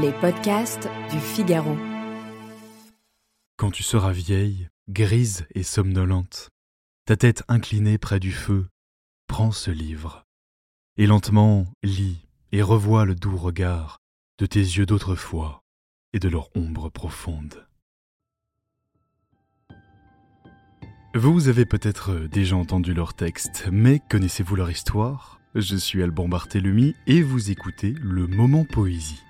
Les podcasts du Figaro. Quand tu seras vieille, grise et somnolente, ta tête inclinée près du feu, prends ce livre et lentement lis et revois le doux regard de tes yeux d'autrefois et de leur ombre profonde. Vous avez peut-être déjà entendu leur texte, mais connaissez-vous leur histoire? Je suis Alban Barthélemy et vous écoutez le Moment Poésie.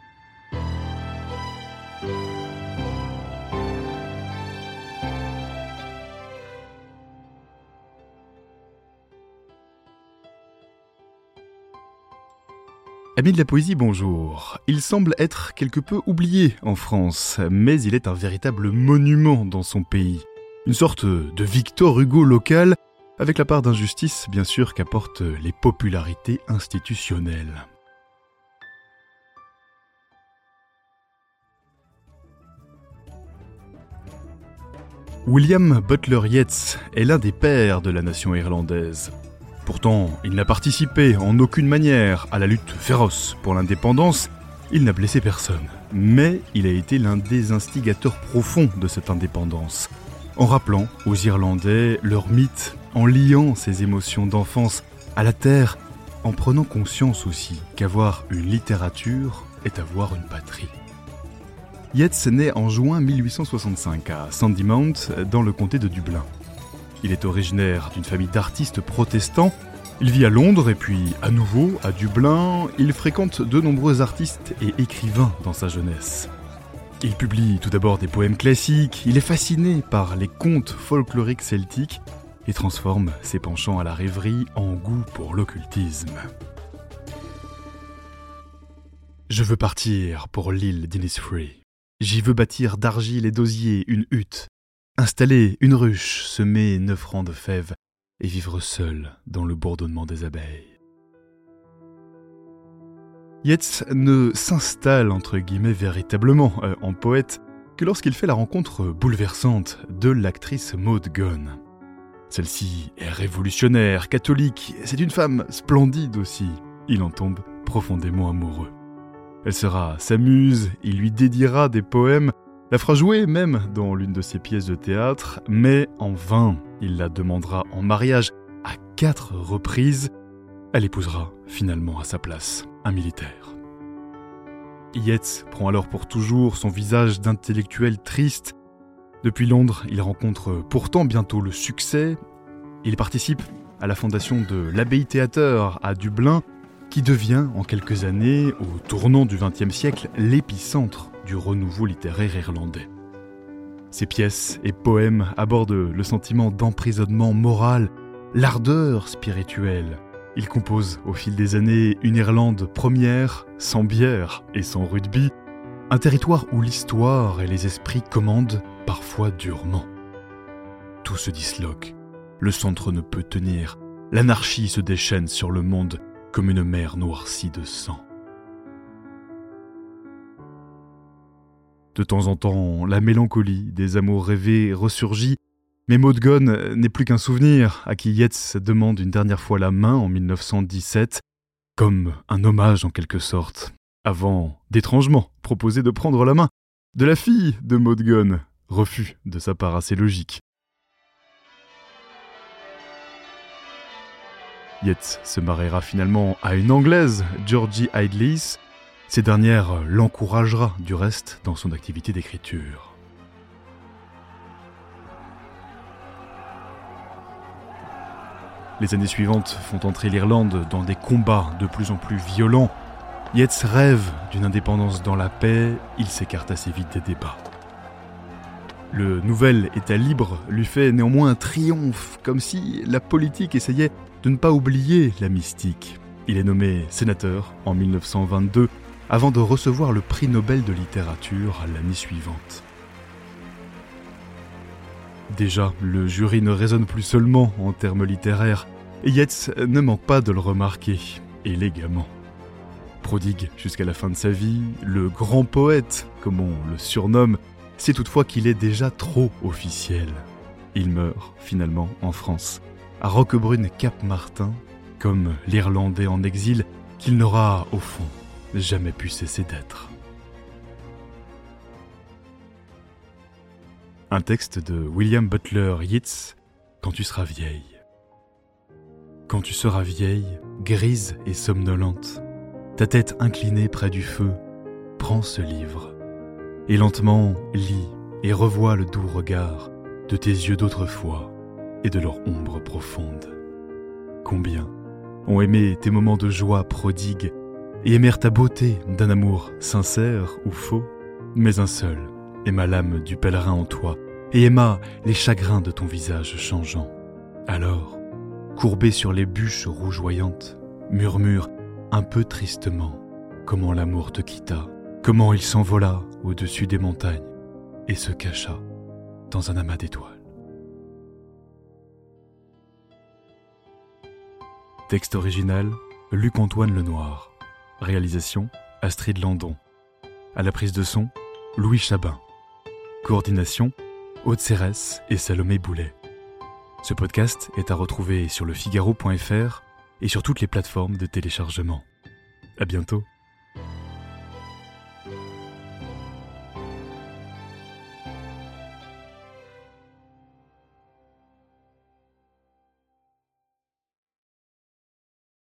Amis de la poésie, bonjour. Il semble être quelque peu oublié en France, mais il est un véritable monument dans son pays. Une sorte de Victor Hugo local, avec la part d'injustice bien sûr qu'apportent les popularités institutionnelles. William Butler Yeats est l'un des pères de la nation irlandaise. Pourtant, il n'a participé en aucune manière à la lutte féroce pour l'indépendance, il n'a blessé personne. Mais il a été l'un des instigateurs profonds de cette indépendance. En rappelant aux Irlandais leur mythe, en liant ses émotions d'enfance à la terre, en prenant conscience aussi qu'avoir une littérature est avoir une patrie. Yeats naît en juin 1865 à Sandymount, dans le comté de Dublin. Il est originaire d'une famille d'artistes protestants. Il vit à Londres et puis à nouveau à Dublin. Il fréquente de nombreux artistes et écrivains dans sa jeunesse. Il publie tout d'abord des poèmes classiques, il est fasciné par les contes folkloriques celtiques et transforme ses penchants à la rêverie en goût pour l'occultisme. Je veux partir pour l'île d'Innisfree. J'y veux bâtir d'argile et d'osier une hutte Installer une ruche, semer neuf rangs de fèves et vivre seul dans le bourdonnement des abeilles. Yeats ne s'installe entre guillemets véritablement euh, en poète que lorsqu'il fait la rencontre bouleversante de l'actrice Maud Gonne. Celle-ci est révolutionnaire, catholique, c'est une femme splendide aussi. Il en tombe profondément amoureux. Elle sera sa muse, il lui dédiera des poèmes la fera jouer même dans l'une de ses pièces de théâtre, mais en vain, il la demandera en mariage à quatre reprises. Elle épousera finalement à sa place un militaire. Yates prend alors pour toujours son visage d'intellectuel triste. Depuis Londres, il rencontre pourtant bientôt le succès. Il participe à la fondation de l'Abbaye Théâtre à Dublin, qui devient en quelques années, au tournant du XXe siècle, l'épicentre du renouveau littéraire irlandais. Ses pièces et poèmes abordent le sentiment d'emprisonnement moral, l'ardeur spirituelle. Il compose au fil des années une Irlande première, sans bière et sans rugby, un territoire où l'histoire et les esprits commandent parfois durement. Tout se disloque, le centre ne peut tenir, l'anarchie se déchaîne sur le monde comme une mer noircie de sang. De temps en temps, la mélancolie des amours rêvés ressurgit, mais Maud n'est plus qu'un souvenir à qui Yeats demande une dernière fois la main en 1917, comme un hommage en quelque sorte, avant d'étrangement proposer de prendre la main de la fille de Maud refus de sa part assez logique. Yeats se mariera finalement à une Anglaise, Georgie Idlis, ces dernières l'encouragera du reste dans son activité d'écriture. Les années suivantes font entrer l'Irlande dans des combats de plus en plus violents. Yeats rêve d'une indépendance dans la paix, il s'écarte assez vite des débats. Le nouvel État libre lui fait néanmoins un triomphe, comme si la politique essayait de ne pas oublier la mystique. Il est nommé sénateur en 1922 avant de recevoir le prix Nobel de littérature l'année suivante. Déjà, le jury ne raisonne plus seulement en termes littéraires, et Yeats ne manque pas de le remarquer, élégamment. Prodigue jusqu'à la fin de sa vie, le grand poète, comme on le surnomme, sait toutefois qu'il est déjà trop officiel. Il meurt finalement en France, à Roquebrune-Cap-Martin, comme l'Irlandais en exil qu'il n'aura au fond jamais pu cesser d'être. Un texte de William Butler Yeats, Quand tu seras vieille. Quand tu seras vieille, grise et somnolente, ta tête inclinée près du feu, prends ce livre et lentement lis et revois le doux regard de tes yeux d'autrefois et de leur ombre profonde. Combien ont aimé tes moments de joie prodigues et aimèrent ta beauté d'un amour sincère ou faux, mais un seul aima l'âme du pèlerin en toi et aima les chagrins de ton visage changeant. Alors, courbé sur les bûches rougeoyantes, murmure un peu tristement comment l'amour te quitta, comment il s'envola au-dessus des montagnes et se cacha dans un amas d'étoiles. Texte original, Luc-Antoine Lenoir. Réalisation, Astrid Landon. À la prise de son, Louis Chabin. Coordination, Aude Cérès et Salomé Boulet. Ce podcast est à retrouver sur le Figaro.fr et sur toutes les plateformes de téléchargement. À bientôt.